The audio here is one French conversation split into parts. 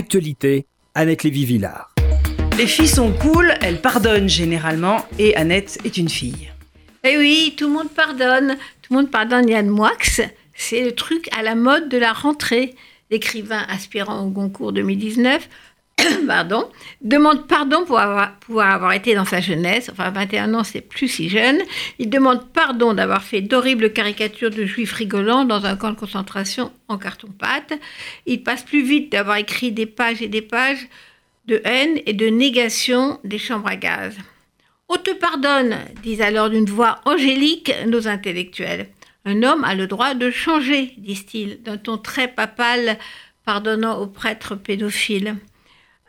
Actualité, Annette Lévy-Villard. Les filles sont cool, elles pardonnent généralement, et Annette est une fille. Eh oui, tout le monde pardonne. Tout le monde pardonne Yann Moix. C'est le truc à la mode de la rentrée. L'écrivain aspirant au Goncourt 2019 pardon, demande pardon pour avoir, été dans sa jeunesse, enfin 21 ans c'est plus si jeune, il demande pardon d'avoir fait d'horribles caricatures de juifs rigolants dans un camp de concentration en carton-pâte, il passe plus vite d'avoir écrit des pages et des pages de haine et de négation des chambres à gaz. On te pardonne, disent alors d'une voix angélique nos intellectuels. Un homme a le droit de changer, disent-ils, d'un ton très papal, pardonnant aux prêtres pédophiles.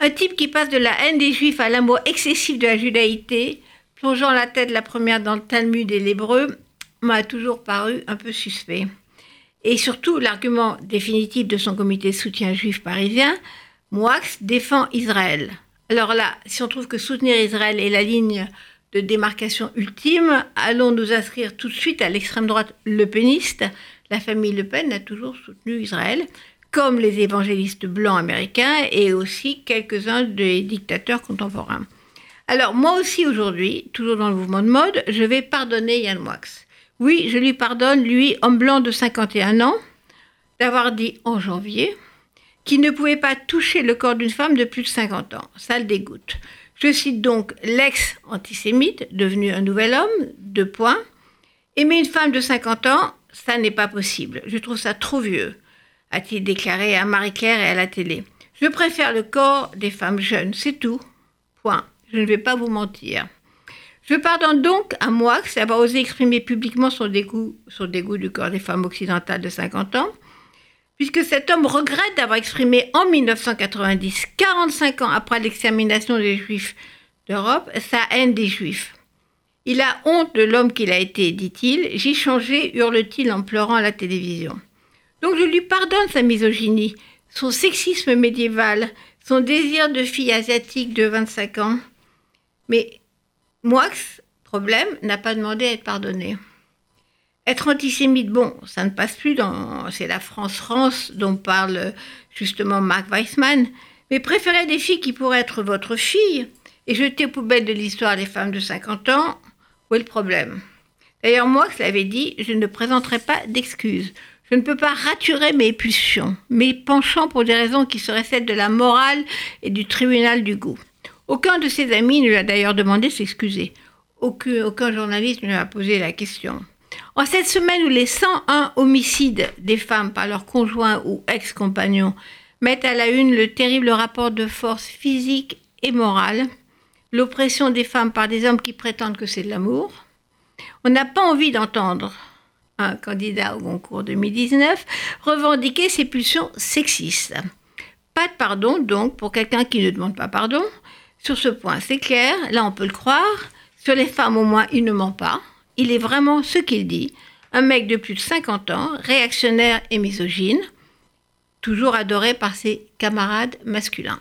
Un type qui passe de la haine des juifs à l'amour excessif de la judaïté, plongeant la tête la première dans le Talmud et l'hébreu, m'a toujours paru un peu suspect. Et surtout, l'argument définitif de son comité de soutien juif parisien, Moix défend Israël. Alors là, si on trouve que soutenir Israël est la ligne de démarcation ultime, allons nous inscrire tout de suite à l'extrême droite lepéniste. La famille Le Pen a toujours soutenu Israël comme les évangélistes blancs américains et aussi quelques-uns des dictateurs contemporains. Alors moi aussi aujourd'hui, toujours dans le mouvement de mode, je vais pardonner Yann Moix. Oui, je lui pardonne, lui, homme blanc de 51 ans, d'avoir dit en janvier qu'il ne pouvait pas toucher le corps d'une femme de plus de 50 ans. Ça le dégoûte. Je cite donc l'ex-antisémite, devenu un nouvel homme, deux points. Aimer une femme de 50 ans, ça n'est pas possible. Je trouve ça trop vieux a-t-il déclaré à Marie-Claire et à la télé. Je préfère le corps des femmes jeunes, c'est tout. Point. Je ne vais pas vous mentir. Je pardonne donc à Moix d'avoir osé exprimer publiquement son dégoût, son dégoût du corps des femmes occidentales de 50 ans, puisque cet homme regrette d'avoir exprimé en 1990, 45 ans après l'extermination des Juifs d'Europe, sa haine des Juifs. Il a honte de l'homme qu'il a été, dit-il. J'y changé, hurle-t-il en pleurant à la télévision. Donc je lui pardonne sa misogynie, son sexisme médiéval, son désir de fille asiatique de 25 ans. Mais Moix, problème, n'a pas demandé à être pardonné. Être antisémite, bon, ça ne passe plus dans. C'est la France-France dont parle justement Mark Weissman. Mais préférer des filles qui pourraient être votre fille et jeter aux poubelles de l'histoire les femmes de 50 ans, où est le problème? D'ailleurs, Moix l'avait dit je ne présenterai pas d'excuses. Je ne peux pas raturer mes pulsions, mes penchants pour des raisons qui seraient celles de la morale et du tribunal du goût. Aucun de ses amis ne lui a d'ailleurs demandé de s'excuser. Aucun, aucun, journaliste ne lui a posé la question. En cette semaine où les 101 homicides des femmes par leurs conjoints ou ex-compagnons mettent à la une le terrible rapport de force physique et morale, l'oppression des femmes par des hommes qui prétendent que c'est de l'amour, on n'a pas envie d'entendre un candidat au concours 2019, revendiquer ses pulsions sexistes. Pas de pardon, donc, pour quelqu'un qui ne demande pas pardon. Sur ce point, c'est clair, là on peut le croire. Sur les femmes, au moins, il ne ment pas. Il est vraiment ce qu'il dit. Un mec de plus de 50 ans, réactionnaire et misogyne, toujours adoré par ses camarades masculins.